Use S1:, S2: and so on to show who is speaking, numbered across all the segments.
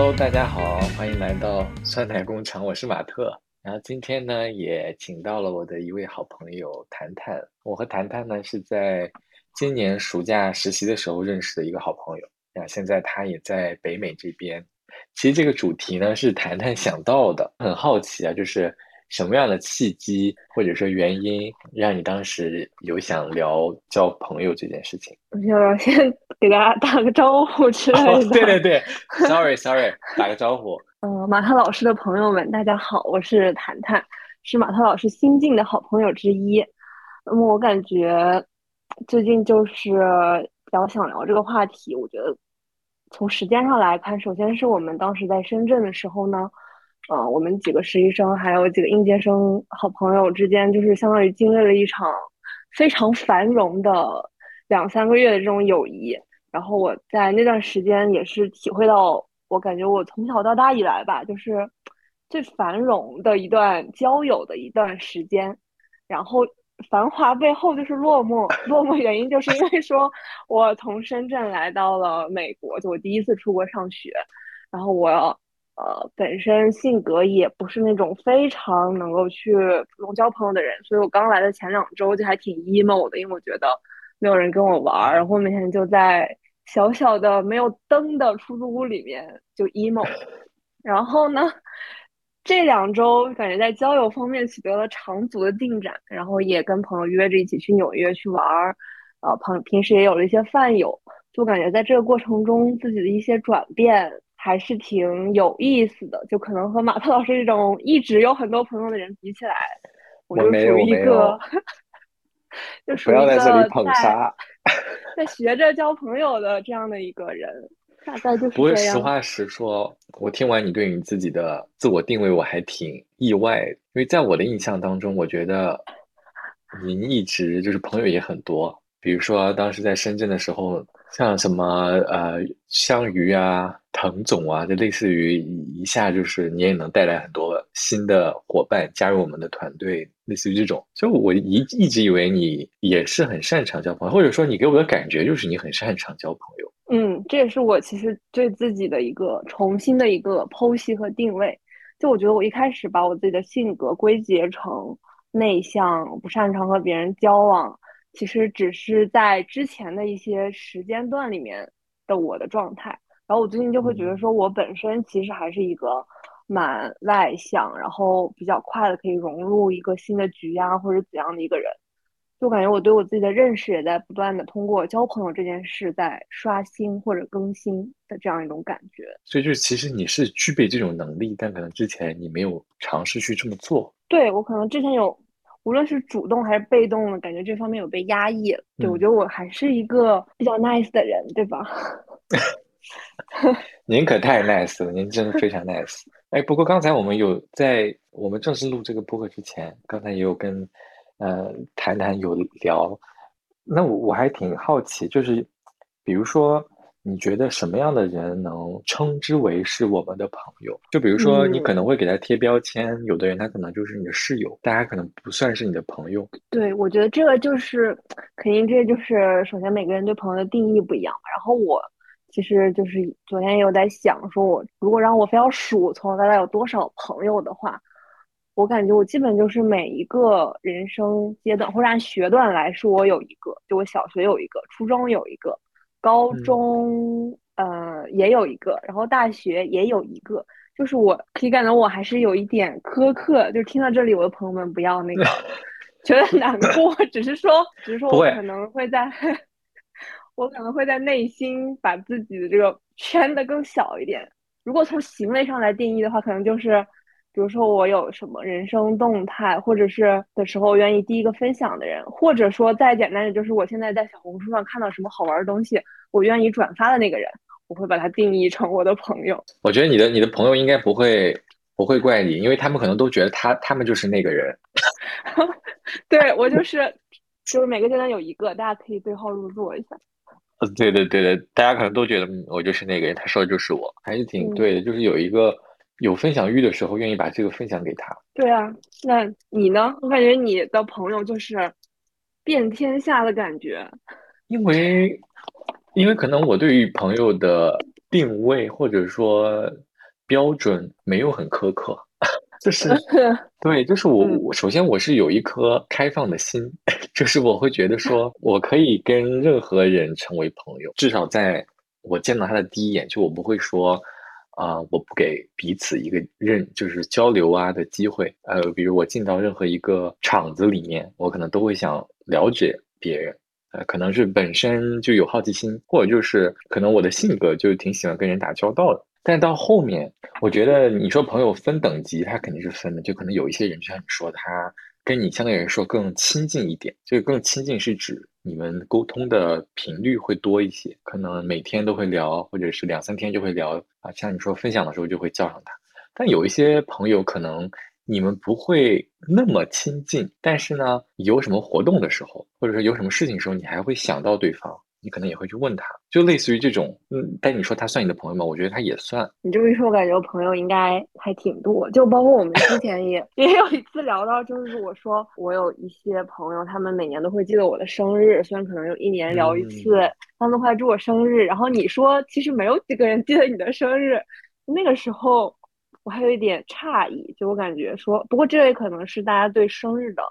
S1: Hello，大家好，欢迎来到酸奶工厂，我是马特。然后今天呢，也请到了我的一位好朋友谈谈。我和谈谈呢是在今年暑假实习的时候认识的一个好朋友。那现在他也在北美这边。其实这个主题呢是谈谈想到的，很好奇啊，就是什么样的契机或者说原因让你当时有想聊交朋友这件事情？
S2: 要不要先 给大家打个招呼之类的？
S1: 对对对，Sorry Sorry，打个招呼。
S2: 嗯，马特老师的朋友们，大家好，我是谈谈，是马特老师新晋的好朋友之一。那么我感觉最近就是比较想聊这个话题。我觉得从时间上来看，首先是我们当时在深圳的时候呢，呃，我们几个实习生还有几个应届生好朋友之间，就是相当于经历了一场非常繁荣的两三个月的这种友谊。然后我在那段时间也是体会到。我感觉我从小到大以来吧，就是最繁荣的一段交友的一段时间，然后繁华背后就是落寞，落寞原因就是因为说我从深圳来到了美国，就我第一次出国上学，然后我呃本身性格也不是那种非常能够去主动交朋友的人，所以我刚来的前两周就还挺 emo 的，因为我觉得没有人跟我玩，然后每天就在。小小的没有灯的出租屋里面就 emo，然后呢，这两周感觉在交友方面取得了长足的进展，然后也跟朋友约着一起去纽约去玩儿，呃，朋平时也有了一些饭友，就感觉在这个过程中自己的一些转变还是挺有意思的，就可能和马特老师这种一直有很多朋友的人比起来，
S1: 我
S2: 就属于一个。就
S1: 不要在这里捧杀，
S2: 在学着交朋友的这样的一个人，大概就是
S1: 不过实话实说，我听完你对你自己的自我定位，我还挺意外，因为在我的印象当中，我觉得您一直就是朋友也很多，比如说当时在深圳的时候。像什么呃香鱼啊、滕总啊，就类似于一下就是你也能带来很多新的伙伴加入我们的团队，类似于这种。就我一一直以为你也是很擅长交朋友，或者说你给我的感觉就是你很擅长交朋友。
S2: 嗯，这也是我其实对自己的一个重新的一个剖析和定位。就我觉得我一开始把我自己的性格归结成内向，不擅长和别人交往。其实只是在之前的一些时间段里面的我的状态，然后我最近就会觉得说，我本身其实还是一个蛮外向，然后比较快的可以融入一个新的局啊，或者怎样的一个人，就感觉我对我自己的认识也在不断的通过交朋友这件事在刷新或者更新的这样一种感觉。
S1: 所以就是其实你是具备这种能力，但可能之前你没有尝试去这么做。
S2: 对我可能之前有。无论是主动还是被动的，感觉这方面有被压抑。对我觉得我还是一个比较 nice 的人，对吧？
S1: 您可太 nice 了，您真的非常 nice。哎，不过刚才我们有在我们正式录这个播客之前，刚才也有跟呃谈谈有聊。那我我还挺好奇，就是比如说。你觉得什么样的人能称之为是我们的朋友？就比如说，你可能会给他贴标签，有的人他可能就是你的室友，大家可能不算是你的朋友。
S2: 对，我觉得这个就是肯定，这就是首先每个人对朋友的定义不一样。然后我其实就是昨天也有在想，说我如果让我非要数从小到大有多少朋友的话，我感觉我基本就是每一个人生阶段或者按学段来说，我有一个，就我小学有一个，初中有一个。高中呃也有一个，然后大学也有一个，就是我可以感觉我还是有一点苛刻，就是听到这里，我的朋友们不要那个 觉得难过，只是说，只是说我可能会在，我可能会在内心把自己的这个圈的更小一点。如果从行为上来定义的话，可能就是。比如说我有什么人生动态，或者是的时候愿意第一个分享的人，或者说再简单的就是我现在在小红书上看到什么好玩的东西，我愿意转发的那个人，我会把它定义成我的朋友。
S1: 我觉得你的你的朋友应该不会不会怪你，因为他们可能都觉得他他们就是那个人。
S2: 对我就是就是每个阶段有一个，大家可以对号入座一下。
S1: 呃，对对对对，大家可能都觉得我就是那个人，他说的就是我，还是挺对的，就是有一个。有分享欲的时候，愿意把这个分享给他。
S2: 对啊，那你呢？我感觉你的朋友就是遍天下的感觉。
S1: 因为，因为可能我对于朋友的定位，或者说标准没有很苛刻，就是 对，就是我我首先我是有一颗开放的心，就是我会觉得说我可以跟任何人成为朋友，至少在我见到他的第一眼，就我不会说。啊，我不给彼此一个认，就是交流啊的机会。呃，比如我进到任何一个场子里面，我可能都会想了解别人。呃，可能是本身就有好奇心，或者就是可能我的性格就挺喜欢跟人打交道的。但到后面，我觉得你说朋友分等级，他肯定是分的，就可能有一些人，就像你说，他跟你相对来说更亲近一点。这个更亲近是指。你们沟通的频率会多一些，可能每天都会聊，或者是两三天就会聊啊。像你说分享的时候就会叫上他，但有一些朋友可能你们不会那么亲近，但是呢，有什么活动的时候，或者说有什么事情的时候，你还会想到对方。你可能也会去问他，就类似于这种，嗯，但你说他算你的朋友吗？我觉得他也算。
S2: 你这么一说，我感觉我朋友应该还挺多，就包括我们之前也 也有一次聊到，就是我说我有一些朋友，他们每年都会记得我的生日，虽然可能有一年聊一次，他们都会祝我生日。然后你说其实没有几个人记得你的生日，那个时候我还有一点诧异，就我感觉说，不过这也可能是大家对生日的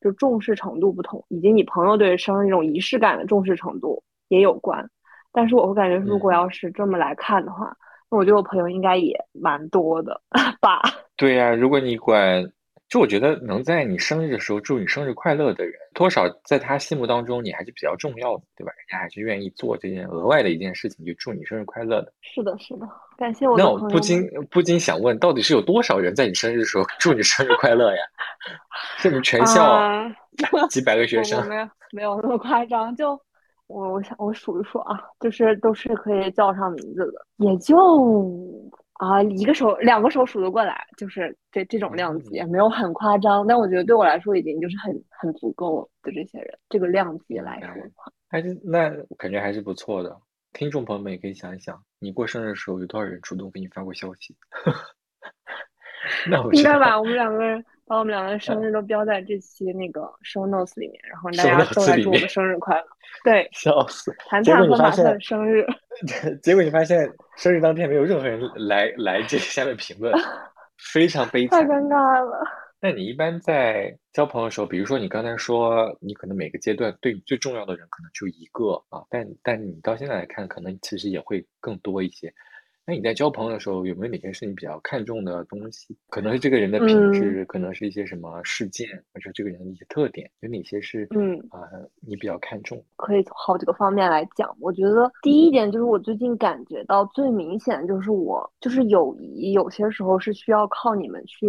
S2: 就重视程度不同，以及你朋友对生日这种仪式感的重视程度。也有关，但是我会感觉，如果要是这么来看的话，那我觉得我朋友应该也蛮多的吧。
S1: 对呀，如果你管，就我觉得能在你生日的时候祝你生日快乐的人，多少在他心目当中你还是比较重要的，对吧？人家还是愿意做这件额外的一件事情，就祝你生日快乐的。
S2: 是的，是的，感谢我。
S1: 那我不禁不禁想问，到底是有多少人在你生日的时候 祝你生日快乐呀？是你们全校几百个学生？
S2: 没有，没有那么夸张，就。我我想我数一数啊，就是都是可以叫上名字的，也就啊一个手两个手数得过来，就是这这种量级，也没有很夸张。但我觉得对我来说已经就是很很足够了的这些人，这个量级来说的话，
S1: 还是那感觉还是不错的。听众朋友们也可以想一想，你过生日的时候有多少人主动给你发过消息？那我
S2: 应该吧，我们两个人。把我们两个人生日都标在这期那个 show notes 里面，然后大家都来祝我们生日快乐。对，
S1: 笑死！
S2: 谈谈和马特生日，
S1: 结果你发现生日当天没有任何人来来这下面评论，非常悲
S2: 惨，太尴尬了。
S1: 那你一般在交朋友的时候，比如说你刚才说你可能每个阶段对你最重要的人可能就一个啊，但但你到现在来看，可能其实也会更多一些。那你在交朋友的时候，有没有哪些是你比较看重的东西？可能是这个人的品质，可能是一些什么事件，或者这个人的一些特点，有哪些是嗯啊你比较看重？
S2: 可以从好几个方面来讲。我觉得第一点就是我最近感觉到最明显的就是我就是友谊，有些时候是需要靠你们去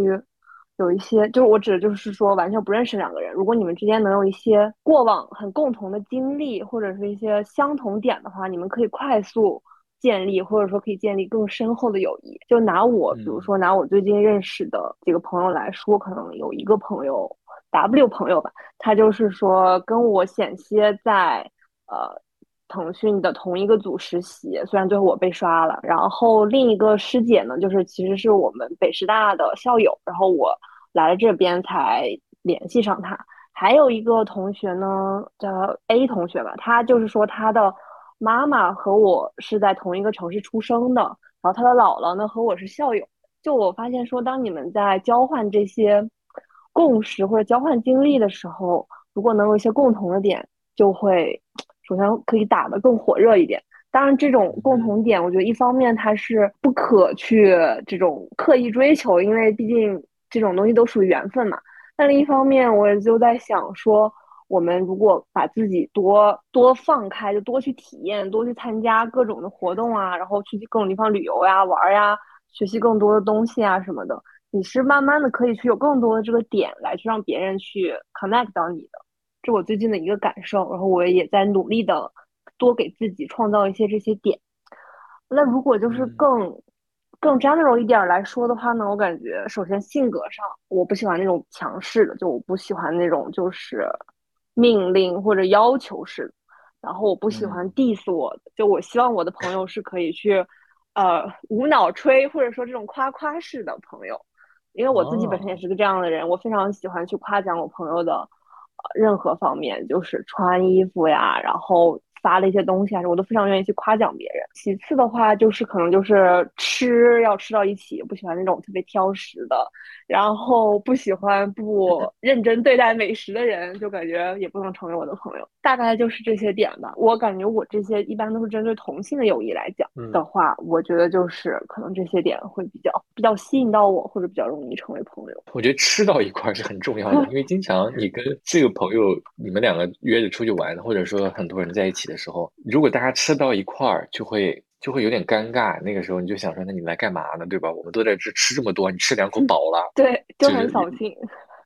S2: 有一些，就是我指的就是说完全不认识两个人，如果你们之间能有一些过往很共同的经历，或者是一些相同点的话，你们可以快速。建立或者说可以建立更深厚的友谊。就拿我，比如说拿我最近认识的几个朋友来说，可能有一个朋友 W 朋友吧，他就是说跟我险些在呃腾讯的同一个组实习，虽然最后我被刷了。然后另一个师姐呢，就是其实是我们北师大的校友，然后我来了这边才联系上他。还有一个同学呢，叫 A 同学吧，他就是说他的。妈妈和我是在同一个城市出生的，然后她的姥姥呢和我是校友。就我发现说，当你们在交换这些共识或者交换经历的时候，如果能有一些共同的点，就会首先可以打得更火热一点。当然，这种共同点，我觉得一方面它是不可去这种刻意追求，因为毕竟这种东西都属于缘分嘛。但另一方面，我也就在想说。我们如果把自己多多放开，就多去体验，多去参加各种的活动啊，然后去各种地方旅游呀、玩呀，学习更多的东西啊什么的，你是慢慢的可以去有更多的这个点来去让别人去 connect 到你的，这我最近的一个感受。然后我也在努力的多给自己创造一些这些点。那如果就是更更 general 一点来说的话呢，我感觉首先性格上，我不喜欢那种强势的，就我不喜欢那种就是。命令或者要求式的，然后我不喜欢 diss 我的，就我希望我的朋友是可以去，呃，无脑吹或者说这种夸夸式的朋友，因为我自己本身也是个这样的人，我非常喜欢去夸奖我朋友的，呃，任何方面，就是穿衣服呀，然后发了一些东西啊，我都非常愿意去夸奖别人。其次的话，就是可能就是吃要吃到一起，不喜欢那种特别挑食的，然后不喜欢不 认真对待美食的人，就感觉也不能成为我的朋友。大概就是这些点吧。我感觉我这些一般都是针对同性的友谊来讲的话，我觉得就是可能这些点会比较比较吸引到我，或者比较容易成为朋友。
S1: 我觉得吃到一块是很重要的，因为经常你跟 这个朋友，你们两个约着出去玩，或者说很多人在一起的时候，如果大家吃到一块儿，就会就会有点尴尬。那个时候你就想说，那你来干嘛呢？对吧？我们都在这吃这么多，你吃两口饱了，
S2: 对，就很扫兴。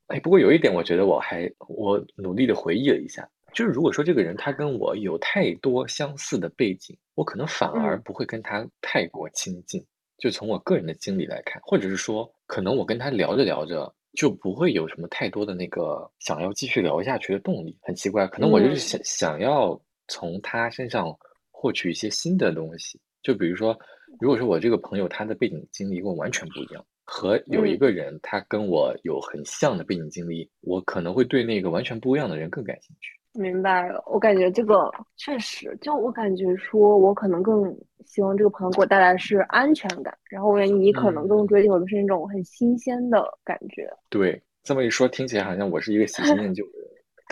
S1: 哎，不过有一点，我觉得我还我努力的回忆了一下，就是如果说这个人他跟我有太多相似的背景，我可能反而不会跟他太过亲近。就从我个人的经历来看，或者是说，可能我跟他聊着聊着。就不会有什么太多的那个想要继续聊下去的动力，很奇怪，可能我就是想想要从他身上获取一些新的东西。就比如说，如果说我这个朋友他的背景经历跟我完全不一样，和有一个人他跟我有很像的背景经历，我可能会对那个完全不一样的人更感兴趣。
S2: 明白了，我感觉这个确实，就我感觉说，我可能更希望这个朋友给我带来是安全感，然后我你可能更追求的是那种很新鲜的感觉。
S1: 对，这么一说，听起来好像我是一个喜新厌旧的人，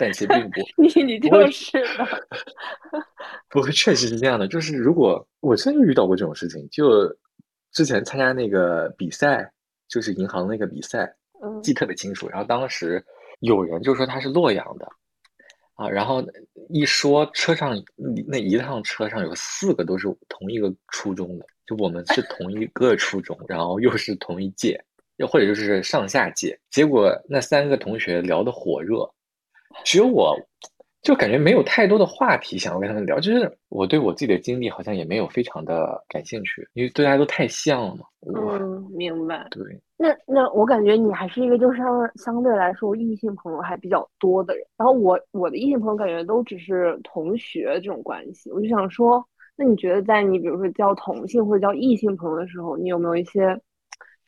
S1: 但其实并不。
S2: 你你就是的。
S1: 不过确实是这样的，就是如果我真的遇到过这种事情，就之前参加那个比赛，就是银行那个比赛，记特别清楚。然后当时有人就说他是洛阳的。啊，然后一说车上那一趟车上有四个都是同一个初中的，就我们是同一个初中，然后又是同一届，又或者就是上下届。结果那三个同学聊得火热，只有我。就感觉没有太多的话题想要跟他们聊，就是我对我自己的经历好像也没有非常的感兴趣，因为对大家都太像了嘛。
S2: 嗯，明白。
S1: 对，
S2: 那那我感觉你还是一个就是相对来说异性朋友还比较多的人，然后我我的异性朋友感觉都只是同学这种关系，我就想说，那你觉得在你比如说交同性或者交异性朋友的时候，你有没有一些，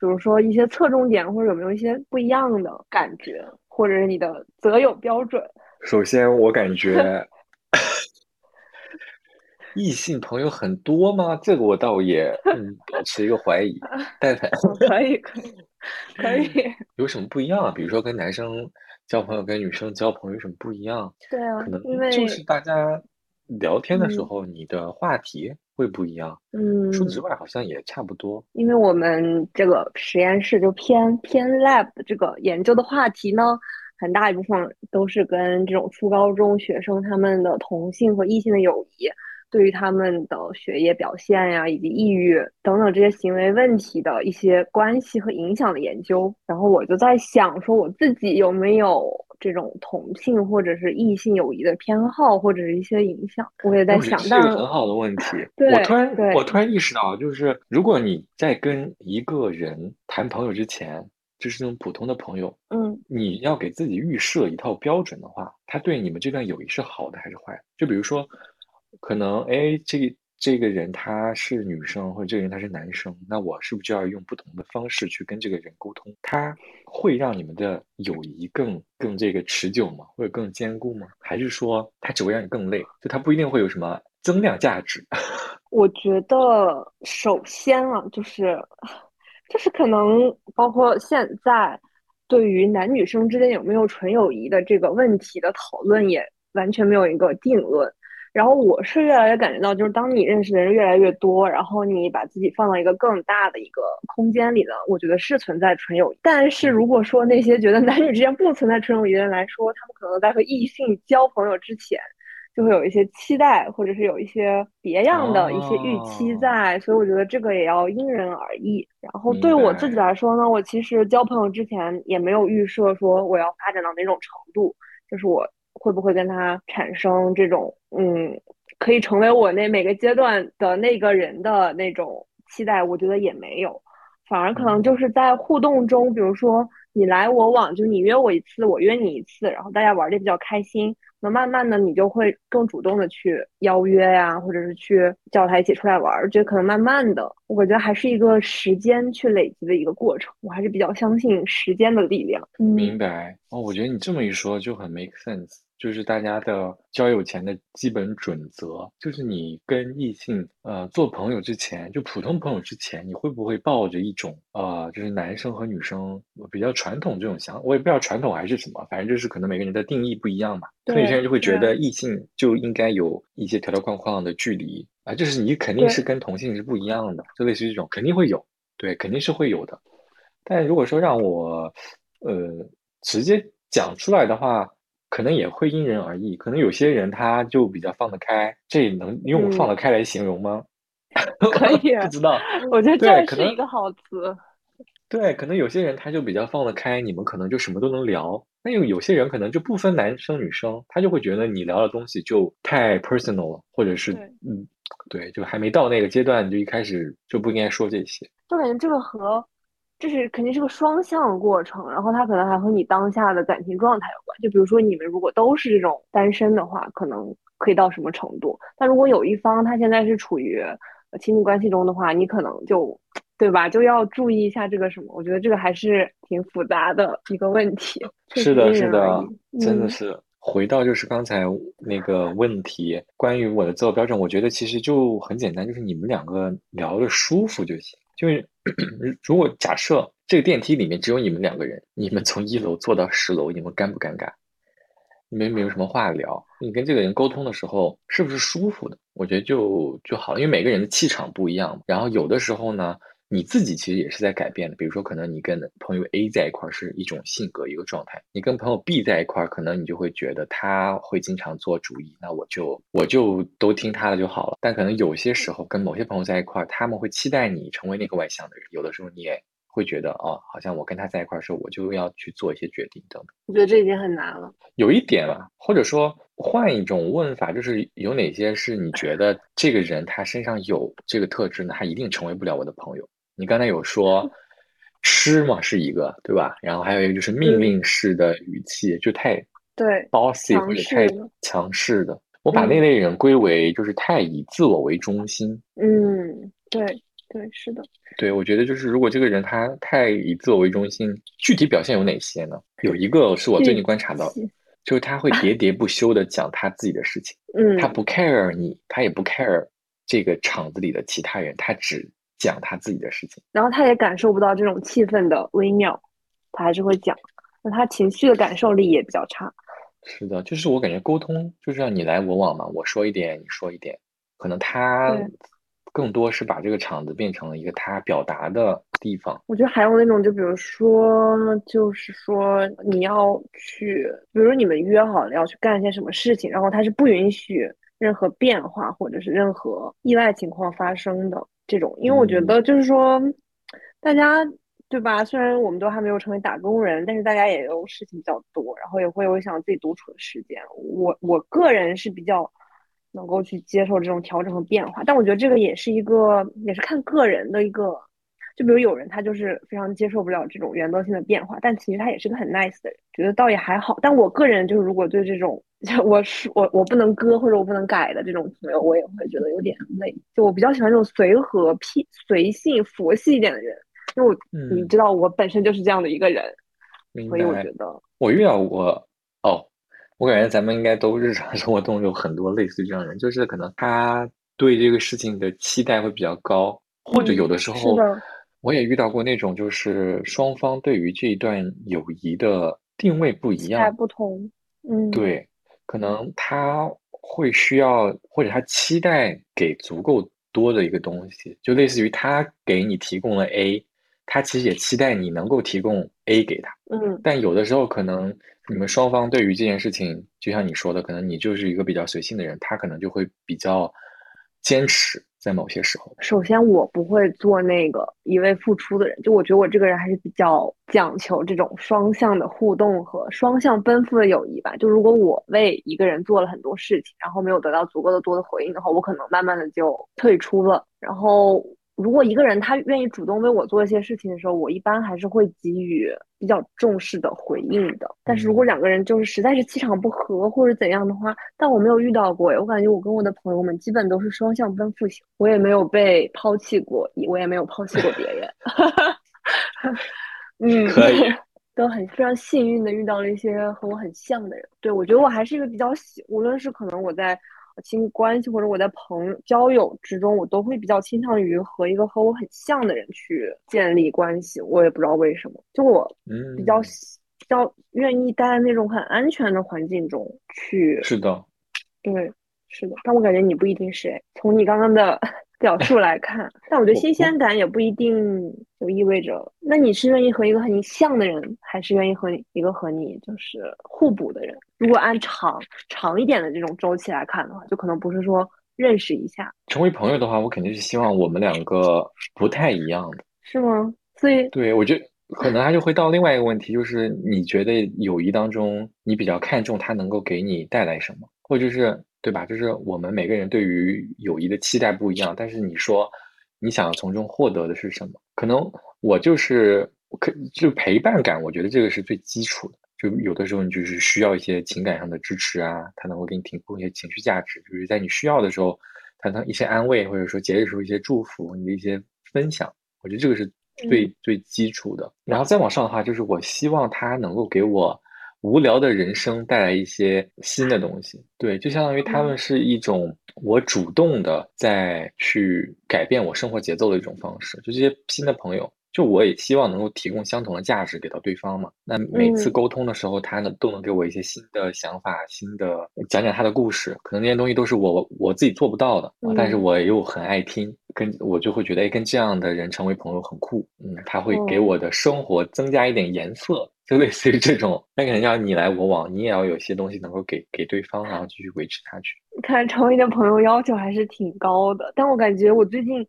S2: 比如说一些侧重点，或者有没有一些不一样的感觉，或者是你的择友标准？
S1: 首先，我感觉 异性朋友很多吗？这个我倒也 嗯保持一个怀疑。但凡
S2: 可以可以可以，
S1: 有什么不一样啊？比如说跟男生交朋友，跟女生交朋友有什么不一样？
S2: 对啊，
S1: 可能就是大家聊天的时候，你的话题会不一样。
S2: 嗯，
S1: 除此之外，好像也差不多。
S2: 因为我们这个实验室就偏偏 lab 的这个研究的话题呢。很大一部分都是跟这种初高中学生他们的同性和异性的友谊，对于他们的学业表现呀，以及抑郁等等这些行为问题的一些关系和影响的研究。然后我就在想，说我自己有没有这种同性或者是异性友谊的偏好或者是一些影响？我也在想，这
S1: 是个很好的问题。我突然我突然意识到，就是如果你在跟一个人谈朋友之前。就是那种普通的朋友，
S2: 嗯，
S1: 你要给自己预设一套标准的话，他对你们这段友谊是好的还是坏？就比如说，可能哎，这这个人他是女生，或者这个人他是男生，那我是不是就要用不同的方式去跟这个人沟通？他会让你们的友谊更更这个持久吗？或者更坚固吗？还是说他只会让你更累？就他不一定会有什么增量价值？
S2: 我觉得首先啊，就是。就是可能包括现在，对于男女生之间有没有纯友谊的这个问题的讨论，也完全没有一个定论。然后我是越来越感觉到，就是当你认识的人越来越多，然后你把自己放到一个更大的一个空间里呢，我觉得是存在纯友谊。但是如果说那些觉得男女之间不存在纯友谊的人来说，他们可能在和异性交朋友之前。就会有一些期待，或者是有一些别样的一些预期在，所以我觉得这个也要因人而异。然后对我自己来说呢，我其实交朋友之前也没有预设说我要发展到哪种程度，就是我会不会跟他产生这种嗯，可以成为我那每个阶段的那个人的那种期待，我觉得也没有，反而可能就是在互动中，比如说你来我往，就你约我一次，我约你一次，然后大家玩的比较开心。那慢慢的你就会更主动的去邀约呀，或者是去叫他一起出来玩儿。这可能慢慢的，我觉得还是一个时间去累积的一个过程。我还是比较相信时间的力量。
S1: 明白哦，我觉得你这么一说就很 make sense。就是大家的交友前的基本准则，就是你跟异性呃做朋友之前，就普通朋友之前，你会不会抱着一种呃，就是男生和女生比较传统这种想，我也不知道传统还是什么，反正就是可能每个人的定义不一样嘛。所以有些人就会觉得异性就应该有一些条条框框的距离啊，就是你肯定是跟同性是不一样的，就类似于这种肯定会有，对，肯定是会有的。但如果说让我呃直接讲出来的话。可能也会因人而异，可能有些人他就比较放得开，这能用放得开来形容吗？
S2: 可以，
S1: 不知道，
S2: 我觉得这是一个好词。
S1: 对，可能有些人他就比较放得开，你们可能就什么都能聊。那有有些人可能就不分男生女生，他就会觉得你聊的东西就太 personal 了，或者是嗯，对，就还没到那个阶段，就一开始就不应该说这些。
S2: 就感觉这个和。这是肯定是个双向过程，然后它可能还和你当下的感情状态有关。就比如说你们如果都是这种单身的话，可能可以到什么程度？但如果有一方他现在是处于亲密关系中的话，你可能就，对吧？就要注意一下这个什么？我觉得这个还是挺复杂的一个问题。
S1: 是的，是的，真的是。回到就是刚才那个问题，关于我的择偶标准，我觉得其实就很简单，就是你们两个聊的舒服就行。因为如果假设这个电梯里面只有你们两个人，你们从一楼坐到十楼，你们尴不尴尬？你们没有什么话聊，你跟这个人沟通的时候是不是舒服的？我觉得就就好了，因为每个人的气场不一样。然后有的时候呢。你自己其实也是在改变的，比如说，可能你跟朋友 A 在一块儿是一种性格一个状态，你跟朋友 B 在一块儿，可能你就会觉得他会经常做主意，那我就我就都听他的就好了。但可能有些时候跟某些朋友在一块儿，他们会期待你成为那个外向的人，有的时候你也会觉得哦，好像我跟他在一块儿的时候，我就要去做一些决定等等。
S2: 我觉得这已经很难了。
S1: 有一点了，或者说换一种问法，就是有哪些是你觉得这个人他身上有这个特质呢？他一定成为不了我的朋友。你刚才有说吃嘛是一个对吧？然后还有一个就是命令式的语气，就太
S2: 对
S1: bossy 或者太强势的。我把那类人归为就是太以自我为中心。
S2: 嗯，对对是的。
S1: 对，我觉得就是如果这个人他太以自我为中心，具体表现有哪些呢？有一个是我最近观察到，就是他会喋喋不休的讲他自己的事情。
S2: 嗯，
S1: 他不 care 你，他也不 care 这个场子里的其他人，他只。讲他自己的事情，
S2: 然后他也感受不到这种气氛的微妙，他还是会讲。那他情绪的感受力也比较差。
S1: 是的，就是我感觉沟通就是让你来我往嘛，我说一点，你说一点。可能他更多是把这个场子变成了一个他表达的地方。
S2: 我觉得还有那种，就比如说，就是说你要去，比如你们约好了要去干一些什么事情，然后他是不允许任何变化或者是任何意外情况发生的。这种，因为我觉得就是说，大家对吧？虽然我们都还没有成为打工人，但是大家也有事情比较多，然后也会有想自己独处的时间。我我个人是比较能够去接受这种调整和变化，但我觉得这个也是一个，也是看个人的一个。就比如有人他就是非常接受不了这种原则性的变化，但其实他也是个很 nice 的人，觉得倒也还好。但我个人就是如果对这种 我是我我不能割或者我不能改的这种朋友，我也会觉得有点累。就我比较喜欢这种随和、屁随性、佛系一点的人，因为我你知道我本身就是这样的一个人，所以我觉得
S1: 我遇到过哦，我感觉咱们应该都日常 生活中有很多类似于这样的人，就是可能他对这个事情的期待会比较高，或者有的时候。我也遇到过那种，就是双方对于这一段友谊的定位不一样，
S2: 不同。嗯，
S1: 对，可能他会需要，或者他期待给足够多的一个东西，就类似于他给你提供了 A，他其实也期待你能够提供 A 给他。
S2: 嗯，
S1: 但有的时候可能你们双方对于这件事情，就像你说的，可能你就是一个比较随性的人，他可能就会比较坚持。在某些时候，
S2: 首先我不会做那个一味付出的人，就我觉得我这个人还是比较讲求这种双向的互动和双向奔赴的友谊吧。就如果我为一个人做了很多事情，然后没有得到足够的多的回应的话，我可能慢慢的就退出了。然后如果一个人他愿意主动为我做一些事情的时候，我一般还是会给予比较重视的回应的。但是如果两个人就是实在是气场不合或者怎样的话，但我没有遇到过，我感觉我跟我的朋友们基本都是双向奔赴型，我也没有被抛弃过，我也没有抛弃过别人。嗯，
S1: 可以。
S2: 都很非常幸运的遇到了一些和我很像的人。对我觉得我还是一个比较喜，无论是可能我在。亲密关系或者我在朋友交友之中，我都会比较倾向于和一个和我很像的人去建立关系。我也不知道为什么，就我比较比较愿意待在那种很安全的环境中去。
S1: 是的，
S2: 对，是的。但我感觉你不一定是从你刚刚的。表述来看，但我觉得新鲜感也不一定就意味着。那你是愿意和一个和你像的人，还是愿意和一个和你就是互补的人？如果按长长一点的这种周期来看的话，就可能不是说认识一下
S1: 成为朋友的话，我肯定是希望我们两个不太一样的，
S2: 是吗？所以
S1: 对我觉得可能他就会到另外一个问题，就是你觉得友谊当中，你比较看重他能够给你带来什么，或者是。对吧？就是我们每个人对于友谊的期待不一样，但是你说你想从中获得的是什么？可能我就是可就陪伴感，我觉得这个是最基础的。就有的时候你就是需要一些情感上的支持啊，他能够给你提供一些情绪价值，就是在你需要的时候，他能一些安慰，或者说节日时候一些祝福，你的一些分享，我觉得这个是最最基础的。然后再往上的话，就是我希望他能够给我。无聊的人生带来一些新的东西，对，就相当于他们是一种我主动的在去改变我生活节奏的一种方式。就这些新的朋友，就我也希望能够提供相同的价值给到对方嘛。那每次沟通的时候，他呢都能给我一些新的想法，新的讲讲他的故事。可能那些东西都是我我自己做不到的，但是我又很爱听，跟我就会觉得，哎，跟这样的人成为朋友很酷。嗯，他会给我的生活增加一点颜色。就类似于这种，那肯定要你来我往，你也要有些东西能够给给对方，然后继续维持下去。
S2: 看成为的朋友要求还是挺高的，但我感觉我最近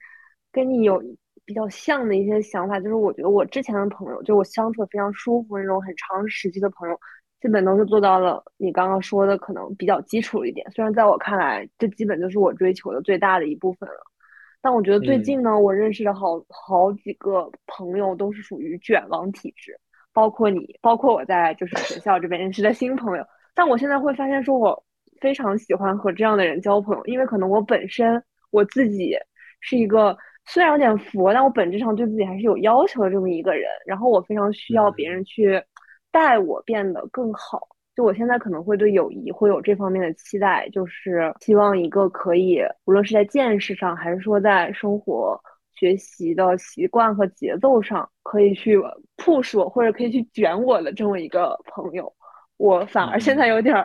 S2: 跟你有比较像的一些想法，就是我觉得我之前的朋友，就我相处的非常舒服那种很长时期的朋友，基本都是做到了你刚刚说的可能比较基础一点。虽然在我看来，这基本就是我追求的最大的一部分了，但我觉得最近呢，我认识的好好几个朋友都是属于卷王体质。包括你，包括我在就是学校这边认识的新朋友，但我现在会发现，说我非常喜欢和这样的人交朋友，因为可能我本身我自己是一个虽然有点佛，但我本质上对自己还是有要求的这么一个人，然后我非常需要别人去带我变得更好。就我现在可能会对友谊会有这方面的期待，就是希望一个可以无论是在见识上，还是说在生活。学习的习惯和节奏上，可以去 push 我，或者可以去卷我的这么一个朋友，我反而现在有点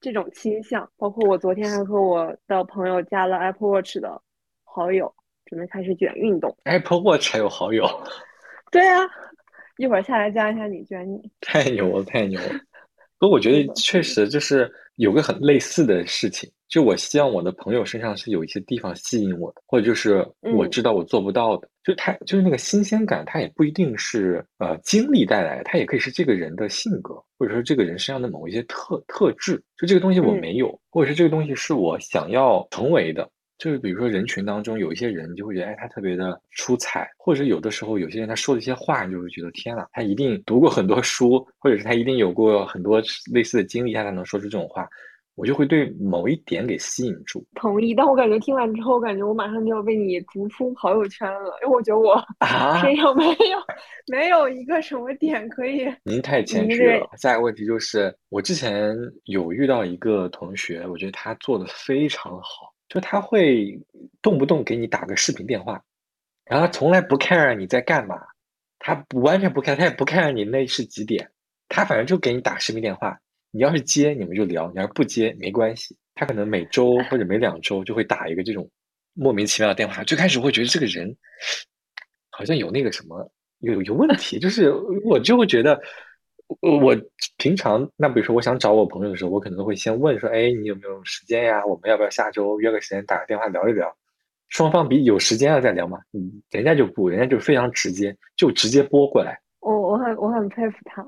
S2: 这种倾向。包括我昨天还和我的朋友加了 Apple Watch 的好友，准备开始卷运动。
S1: Apple Watch 还有好友？
S2: 对呀，一会儿下来加一下你，卷你。
S1: 太牛了，太牛了！不过我觉得确实就是有个很类似的事情。就我希望我的朋友身上是有一些地方吸引我的，或者就是我知道我做不到的，就他就是那个新鲜感，他也不一定是呃经历带来的，他也可以是这个人的性格，或者说这个人身上的某一些特特质，就这个东西我没有，或者是这个东西是我想要成为的。就是比如说人群当中有一些人，你就会觉得哎他特别的出彩，或者有的时候有些人他说的一些话，你就会觉得天呐，他一定读过很多书，或者是他一定有过很多类似的经历，他才能说出这种话。我就会对某一点给吸引住，
S2: 同意。但我感觉听完之后，感觉我马上就要被你逐出好友圈了，因为我觉得我身上 没有没有一个什么点可以。
S1: 您太谦虚了。下一个问题就是，我之前有遇到一个同学，我觉得他做的非常好，就他会动不动给你打个视频电话，然后他从来不 care 你在干嘛，他不完全不 care，他也不 care 你那是几点，他反正就给你打视频电话。你要是接，你们就聊；你要是不接，没关系。他可能每周或者每两周就会打一个这种莫名其妙的电话。最开始会觉得这个人好像有那个什么有有问题，就是我就会觉得，我平常那比如说我想找我朋友的时候，我可能会先问说：“哎，你有没有时间呀？我们要不要下周约个时间打个电话聊一聊？”双方比有时间了再聊嘛。嗯，人家就不，人家就非常直接，就直接拨过来。
S2: 我我很我很佩服他。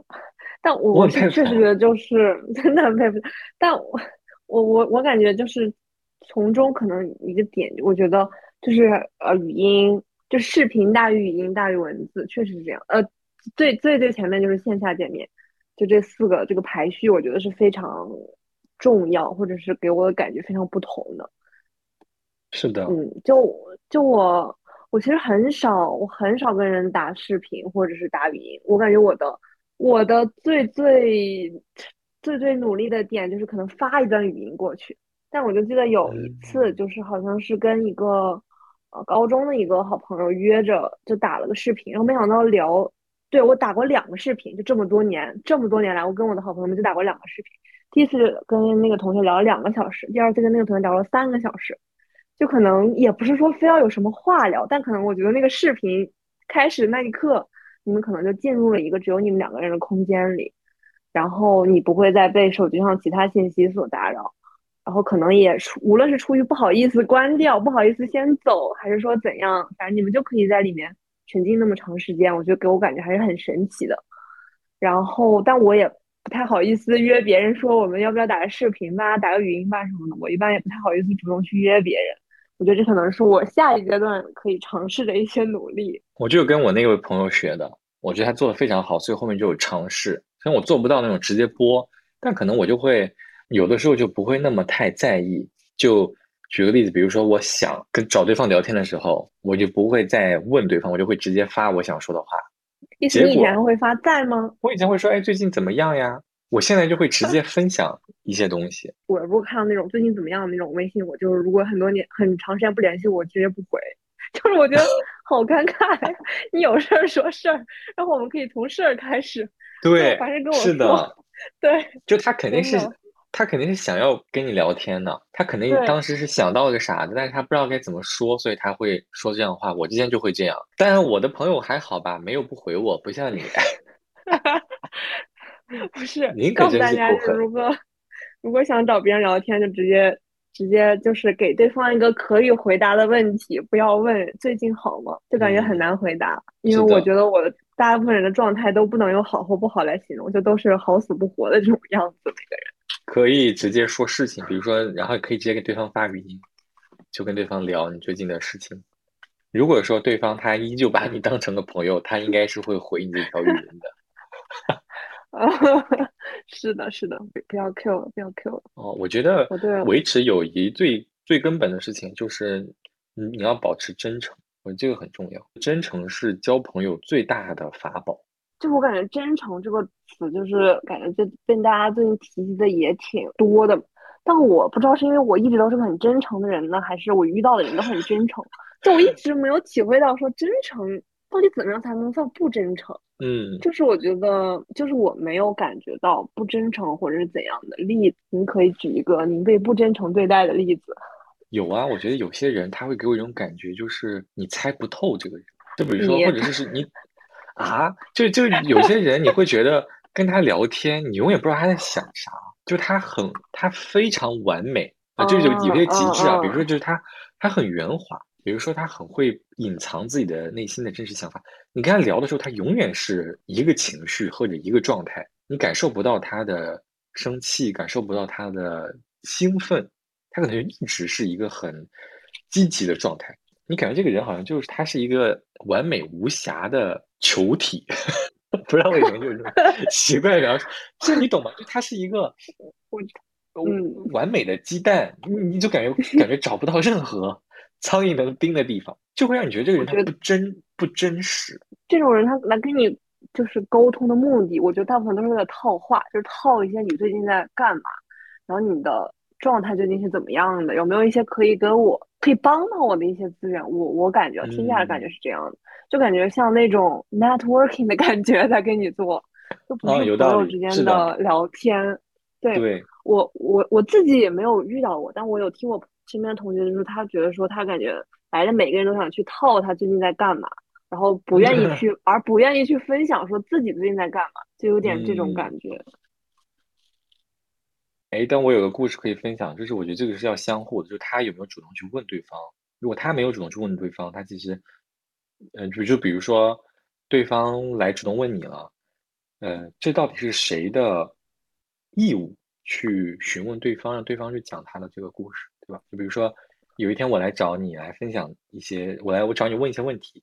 S2: 但我是确实觉得就是 真的很佩服，但我我我我感觉就是从中可能一个点，我觉得就是呃语音就视频大于语音大于文字，确实是这样。呃，最最最前面就是线下见面，就这四个这个排序，我觉得是非常重要，或者是给我的感觉非常不同的。
S1: 是的，
S2: 嗯，就就我我其实很少，我很少跟人打视频或者是打语音。我感觉我的我的最最最最努力的点就是可能发一段语音过去。但我就记得有一次，就是好像是跟一个呃高中的一个好朋友约着就打了个视频，然后没想到聊，对我打过两个视频，就这么多年这么多年来，我跟我的好朋友们就打过两个视频。第一次跟那个同学聊了两个小时，第二次跟那个同学聊了三个小时。就可能也不是说非要有什么话聊，但可能我觉得那个视频开始那一刻，你们可能就进入了一个只有你们两个人的空间里，然后你不会再被手机上其他信息所打扰，然后可能也出无论是出于不好意思关掉，不好意思先走，还是说怎样，反正你们就可以在里面沉浸那么长时间，我觉得给我感觉还是很神奇的。然后，但我也。不太好意思约别人说我们要不要打个视频吧，打个语音吧什么的。我一般也不太好意思主动去约别人。我觉得这可能是我下一阶段可以尝试的一些努力。
S1: 我就跟我那位朋友学的，我觉得他做的非常好，所以后面就有尝试。虽然我做不到那种直接播，但可能我就会有的时候就不会那么太在意。就举个例子，比如说我想跟找对方聊天的时候，我就不会再问对方，我就会直接发我想说的话。
S2: 意思你以前会发在吗？
S1: 我以前会说，哎，最近怎么样呀？我现在就会直接分享一些东西。
S2: 我如果看到那种最近怎么样的那种微信，我就是如果很多年很长时间不联系，我直接不回。就是我觉得好尴尬呀，你有事儿说事儿，然后我们可以从事儿开始。
S1: 对，
S2: 反正跟我
S1: 说。是的。
S2: 对。
S1: 就他肯定是。他肯定是想要跟你聊天的，他肯定当时是想到了个啥的，但是他不知道该怎么说，所以他会说这样的话。我之前就会这样，但是我的朋友还好吧，没有不回我，不像你。
S2: 不是，告诉大家，如果如果想找别人聊天，就直接直接就是给对方一个可以回答的问题，不要问最近好吗？就感觉很难回答，因为我觉得我大部分人的状态都不能用好或不好来形容，就都是好死不活的这种 样子，每个人。
S1: 可以直接说事情，比如说，然后可以直接给对方发语音，就跟对方聊你最近的事情。如果说对方他依旧把你当成个朋友，他应该是会回你这条语音的。
S2: 是的，是的，不要 Q 了，不要 Q 了。
S1: 哦，我觉得维持友谊最最根本的事情就是你你要保持真诚，我觉得这个很重要。真诚是交朋友最大的法宝。
S2: 就我感觉“真诚”这个词，就是感觉就被大家最近提及的也挺多的。但我不知道是因为我一直都是个很真诚的人呢，还是我遇到的人都很真诚。就我一直没有体会到说真诚到底怎么样才能算不真诚。
S1: 嗯，
S2: 就是我觉得，就是我没有感觉到不真诚或者是怎样的例子。您可以举一个您被不真诚对待的例子。
S1: 有啊，我觉得有些人他会给我一种感觉，就是你猜不透这个人。就比如说，或者是你。啊，就就有些人，你会觉得跟他聊天，你永远不知道他在想啥。就他很，他非常完美啊，就有有些极致啊。比如说，就是他，他很圆滑。比如说，他很会隐藏自己的内心的真实想法。你跟他聊的时候，他永远是一个情绪或者一个状态，你感受不到他的生气，感受不到他的兴奋，他可能就一直是一个很积极的状态。你感觉这个人好像就是他是一个完美无瑕的。球体，不知道为什么就是这种 奇怪的描述，这你懂吗？就他是一个，嗯，完美的鸡蛋，你你就感觉感觉找不到任何苍蝇能叮的地方，就会让你觉得这个人他不真不真实。
S2: 这种人他来跟你就是沟通的目的，我觉得大部分都是为了套话，就是套一些你最近在干嘛，然后你的状态究竟是怎么样的，有没有一些可以跟我可以帮到我的一些资源？我我感觉听下来感觉是这样的。就感觉像那种 networking 的感觉在跟你做，就不是朋友之间的聊天。
S1: 对，
S2: 我我我自己也没有遇到过，但我有听我身边同学就是他觉得说他感觉来的每个人都想去套他最近在干嘛，然后不愿意 去，而不愿意去分享说自己最近在干嘛，就有点这种感觉。
S1: 哎，但我有个故事可以分享，就是我觉得这个是要相互的，就是他有没有主动去问对方，如果他没有主动去问对方，他其实。嗯，就就比如说，对方来主动问你了，呃，这到底是谁的义务去询问对方，让对方去讲他的这个故事，对吧？就比如说，有一天我来找你来分享一些，我来我找你问一些问题，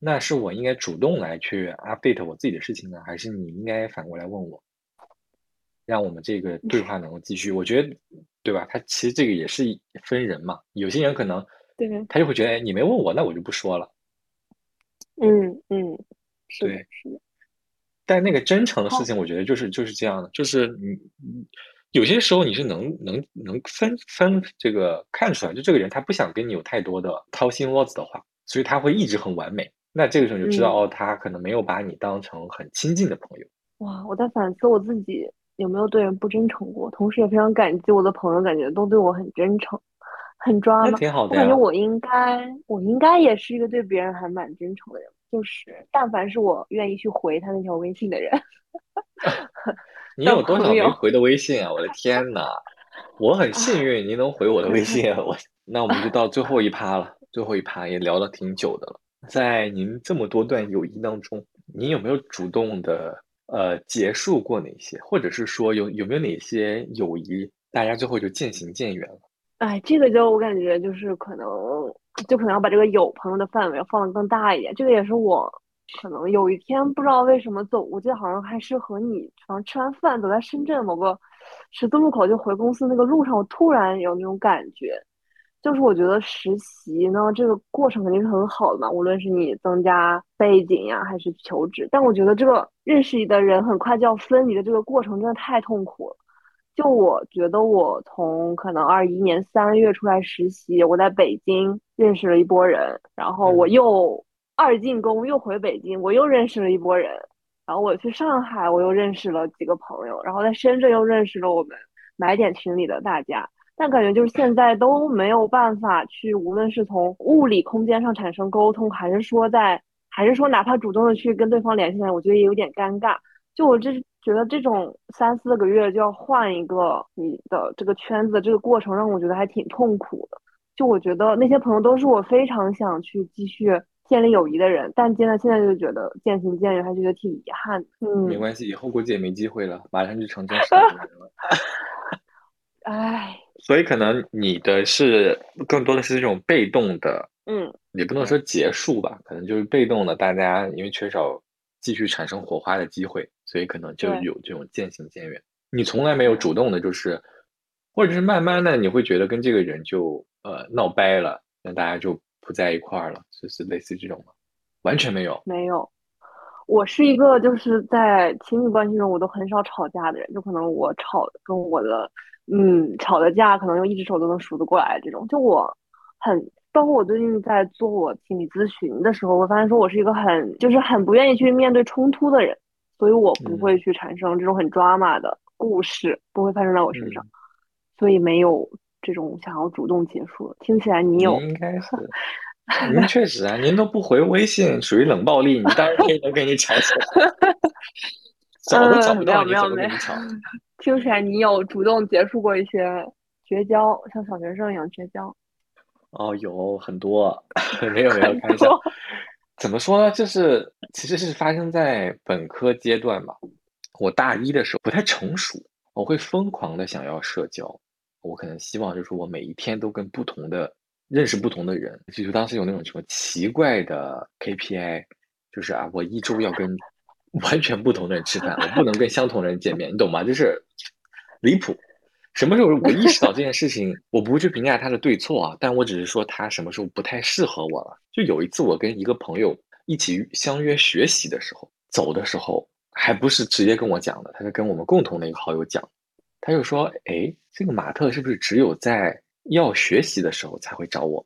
S1: 那是我应该主动来去 update 我自己的事情呢，还是你应该反过来问我，让我们这个对话能够继续？我觉得，对吧？他其实这个也是分人嘛，有些人可能
S2: 对，
S1: 他就会觉得，哎，你没问我，那我就不说了。
S2: 嗯嗯，是的，
S1: 对
S2: 是的，
S1: 但那个真诚的事，情，我觉得就是就是这样的，就是你你有些时候你是能能能分分这个看出来，就这个人他不想跟你有太多的掏心窝子的话，所以他会一直很完美。那这个时候你就知道，
S2: 嗯，
S1: 哦，他可能没有把你当成很亲近的朋友。
S2: 哇，我在反思我自己有没有对人不真诚过，同时也非常感激我的朋友，感觉都对我很真诚，很抓马。
S1: 那挺好
S2: 我
S1: 的我。
S2: 感觉我应该，我应该也是一个对别人还蛮真诚的人，就是但凡是我愿意去回他那条微信的人的
S1: 你有多，少没回的微信啊？我的天呐，我很幸，运，您能回我的微信。我那我们就到最后一趴了，最后一趴也聊了挺久的了。在您这么多段友谊当中，您有没有主动的呃结束过哪些，或者是说有有没有哪些友谊大家最后就渐行渐远了？
S2: 哎，这个就我感觉就是可能，就可能要把这个有朋友的范围放得更大一点。这个也是我可能有一天不知道为什么走，我记得好像还是和你，好像吃完饭走在深圳某个十字路口就回公司那个路上，我突然有那种感觉，就是我觉得实习呢这个过程肯定是很好的嘛，无论是你增加背景呀，还是求职，但我觉得这个认识你的人很快就要分离的这个过程真的太痛苦了。就我觉得，我从可能二一年三月出来实习，我在北京认识了一波人，然后我
S1: 嗯。
S2: 又二进宫，又回北京，我又认识了一波人，然后我去上海，我又认识了几个朋友，然后在深圳又认识了我们买点群里的大家，但感觉就是现在都没有办法去，无论是从物理空间上产生沟通，还是说在，还是说哪怕主动的去跟对方联系，我觉得也有点尴尬。就我这觉得这种三四个月就要换一个你的这个圈子这个过程，让我觉得还挺痛苦的。就我觉得那些朋友都是我非常想去继续建立友谊的人，但现在现在就觉得渐行渐远，还觉得挺遗憾的。嗯，
S1: 没关系，以后估计也没机会了，马上就成真十周年了。
S2: 唉，
S1: 所以可能你的是更多的是这种被动的，
S2: 嗯，
S1: 也不能说结束吧，可能就是被动的，大家因为缺少继续产生火花的机会，所以可能就有这种渐行渐远。你从来没有，主动的，就是或者是慢慢的，你会觉得跟这个人就呃闹掰了，那大家就不在一块儿了，就是类似这种吗？完全没有。
S2: 没有。我是一个就是在亲密关系中我都很少吵架的人，就可能我吵跟我的嗯吵的架，可能用一只手都能数得过来这种。就我很，包括我最近在做我心理咨询的时候，我发现说我是一个很就是很不愿意去面对冲突的人，所以我不会
S1: 嗯
S2: 去产生这种很 drama 的故事，不会发生在我身上，
S1: 嗯，
S2: 所以没有这种想要主动结束。听起来你有，
S1: 应该 是，您确实啊，您都不回微信，属于冷暴力，你当然可以能给你吵起来，找都找不到你怎么跟你吵。
S2: 听起来你有主动结束过一些绝交，像小学生一样绝交，
S1: 哦，有很多，没有没有，
S2: 很
S1: 开玩笑。怎么说呢？就是其实是发生在本科阶段吧。我大一的时候不太成熟，我会疯狂的想要社交。我可能希望就是我每一天都跟不同的认识不同的人，就是当时有那种什么奇怪的 KPI，就是啊，我一周要跟 完全不同的人吃饭，我不能跟相同的人见面，你懂吗？就是离谱。什么时候我意识到这件事情，我不去评价他的对错啊，但我只是说他什么时候不太适合我了。就有一次，我跟一个朋友一起相约学习的时候，走的时候还不是直接跟我讲的，他是跟我们共同的一个好友讲，他就说：“哎，这个马特是不是只有在要学习的时候才会找我？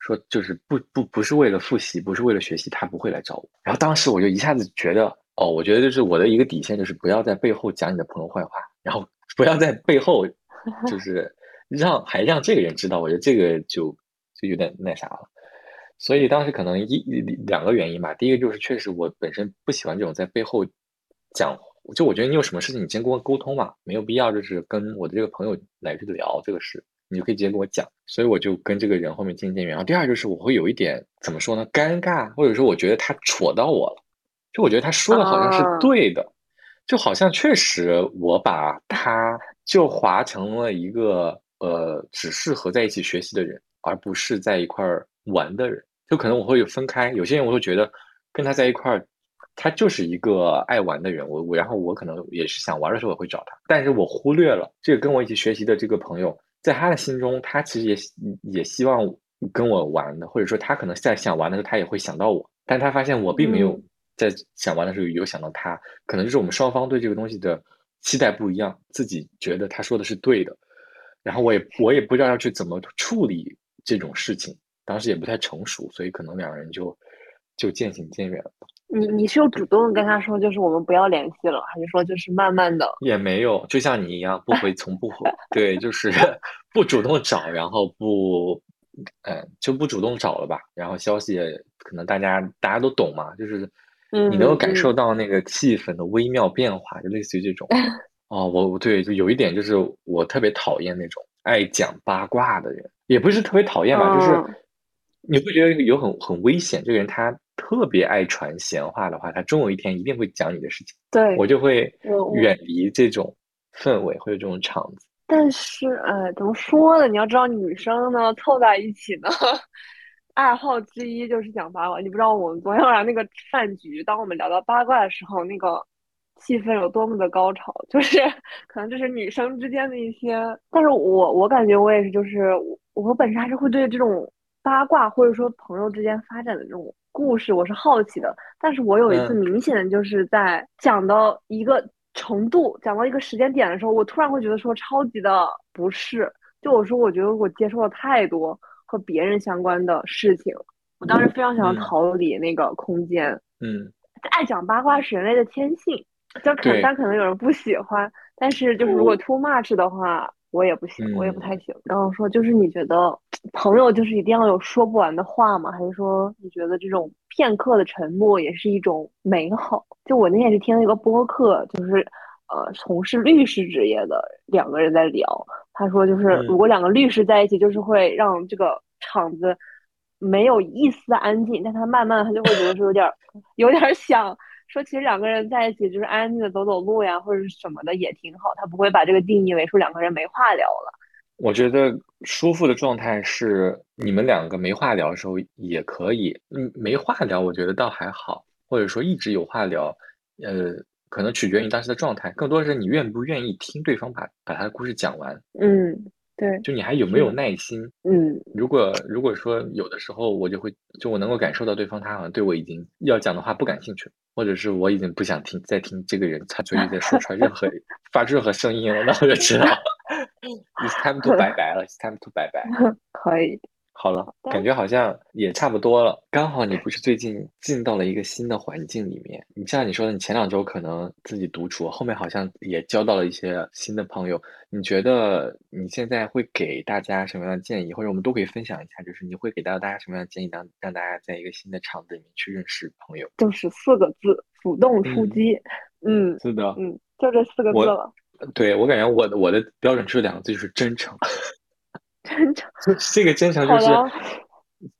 S1: 说就是不不不是为了复习，不是为了学习，他不会来找我。”然后当时我就一下子觉得，哦，我觉得就是我的一个底线，就是不要在背后讲你的朋友坏话，然后不要在背后 就是让还让这个人知道，我觉得这个就就有点那啥了。所以当时可能一两个原因吧，第一个就是确实我本身不喜欢这种在背后讲，就我觉得你有什么事情你先跟我沟通嘛，没有必要就是跟我的这个朋友来去聊这个事，你就可以直接跟我讲。所以我就跟这个人后面渐渐远。然后第二就是我会有一点怎么说呢，尴尬，或者说我觉得他戳到我了，就我觉得他说的好像是
S2: 啊，
S1: 对的，就好像确实我把他就划成了一个呃只适合在一起学习的人，而不是在一块儿玩的人。就可能我会有分开，有些人我会觉得跟他在一块儿，他就是一个爱玩的人。我我然后我可能也是想玩的时候我会找他，但是我忽略了这个跟我一起学习的这个朋友，在他的心中，他其实也也希望跟我玩的，或者说他可能在想玩的时候，他也会想到我，但他发现我并没有在想玩的时候有想到他，可能就是我们双方对这个东西的期待不一样，自己觉得他说的是对的，然后我也我也不知道要去怎么处理这种事情。当时也不太成熟，所以可能两个人就就渐行渐远了。
S2: 你你是有主动跟他说，就是我们不要联系了，还是说就是慢慢的？
S1: 也没有，就像你一样，不回从不回。对，就是不主动找，然后不，嗯，就不主动找了吧。然后消息可能大家大家都懂嘛，就是你能够感受到那个气氛的微妙变化，就类似于这种。哦，我对，就有一点就是我特别讨厌那种爱讲八卦的人，也不是特别讨厌吧，就是。你会觉得有很很危险？这个人他特别爱传闲话的话，他终有一天一定会讲你的事情。
S2: 对
S1: 我就会远离这种氛围或者这种场子。
S2: 但是，呃，怎么说呢？你要知道，女生呢凑在一起呢，爱好之一就是讲八卦。你不知道我们昨天晚上那个饭局，当我们聊到八卦的时候，那个气氛有多么的高潮。就是可能这是女生之间的一些，但是我我感觉我也是，就是我我本身还是会对这种。八卦或者说朋友之间发展的这种故事，我是好奇的。但是我有一次明显的就是在讲到一个程度，讲到一个时间点的时候，我突然会觉得说超级的不适。就我说，我觉得我接受了太多和别人相关的事情，我当时非常想要逃离那个空间。
S1: 嗯，
S2: 爱讲八卦是人类的天性，就可但可能有人不喜欢，但是就是如果 too much 的话。我也不行，我也不太行。然后说，就是你觉得朋友就是一定要有说不完的话吗？还是说你觉得这种片刻的沉默也是一种美好？就我那天是听了一个播客，就是呃从事律师职业的两个人在聊，他说就是如果两个律师在一起，就是会让这个场子没有一丝安静，但他慢慢他就会觉得说有点有点想。说其实两个人在一起就是安安静的走走路呀，或者是什么的也挺好。他不会把这个定义为说两个人没话聊了。
S1: 我觉得舒服的状态是你们两个没话聊的时候也可以。嗯，没话聊，我觉得倒还好。或者说一直有话聊，呃，可能取决于你当时的状态，更多的是你愿不愿意听对方把把他的故事讲完。
S2: 嗯，对。
S1: 就你还有没有耐心？
S2: 嗯，
S1: 如果如果说有的时候我就会就我能够感受到对方他好像对我已经要讲的话不感兴趣。或者是我已经不想听再听这个人他嘴里在说出来任何 发出任何声音了，那我就知道 it's time to 拜拜了，it's time to 拜拜。
S2: 可以。
S1: 好了，感觉好像也差不多了。刚好你不是最近进到了一个新的环境里面，你像你说的，你前两周可能自己独处，后面好像也交到了一些新的朋友。你觉得你现在会给大家什么样的建议，或者我们都可以分享一下，就是你会给到大家什么样的建议，让让大家在一个新的场子里面去认识朋友？
S2: 就是四个字：主动出击。嗯，
S1: 是的，
S2: 嗯，就这四个字了。
S1: 对我感觉我的我的标准就是两个字，就是真诚。
S2: 真诚，
S1: 这个真诚就是，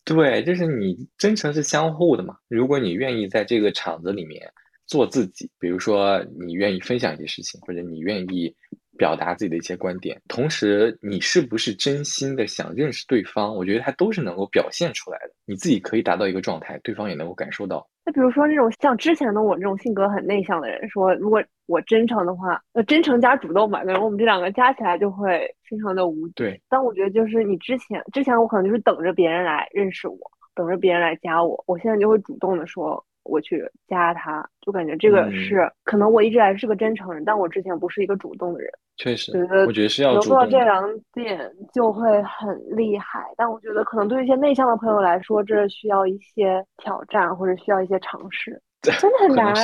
S1: 对，就是你真诚是相互的嘛。如果你愿意在这个场子里面做自己，比如说你愿意分享一些事情，或者你愿意。表达自己的一些观点，同时你是不是真心的想认识对方？我觉得他都是能够表现出来的。你自己可以达到一个状态，对方也能够感受到。
S2: 那比如说那种像之前的我这种性格很内向的人，说如果我真诚的话，呃，真诚加主动吧，可能我们这两个加起来就会非常的无敌。
S1: 对。
S2: 但我觉得就是你之前之前我可能就是等着别人来认识我，等着别人来加我，我现在就会主动的说。我去加他，就感觉这个是可能我一直来是个真诚人，但我之前不是一个主动的人。
S1: 确实，
S2: 觉得
S1: 我觉得是要
S2: 能做到这两点就会很厉害。但我觉得可能对一些内向的朋友来说，这需要一些挑战或者需要一些尝试，真的很难，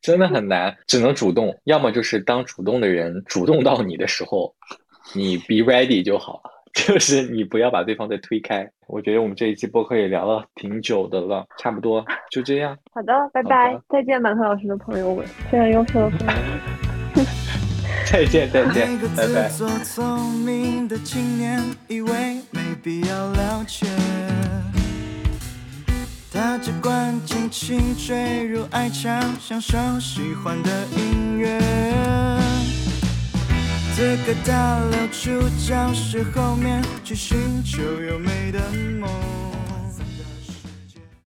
S1: 真的很难，只能主动。要么就是当主动的人主动到你的时候，你 be ready 就好了。就是你不要把对方再推开。我觉得我们这一期播客也聊了挺久的了，差不多就这样。
S2: 好的，拜拜，再见，满特老师的朋友们，非常优秀的朋友们。
S1: 再见，再见。一个
S3: 做聪明的青年，以为没必要了解。他只管轻轻坠入爱墙，享受喜欢的音乐。此刻他溜出教室，后面去寻求优美的梦。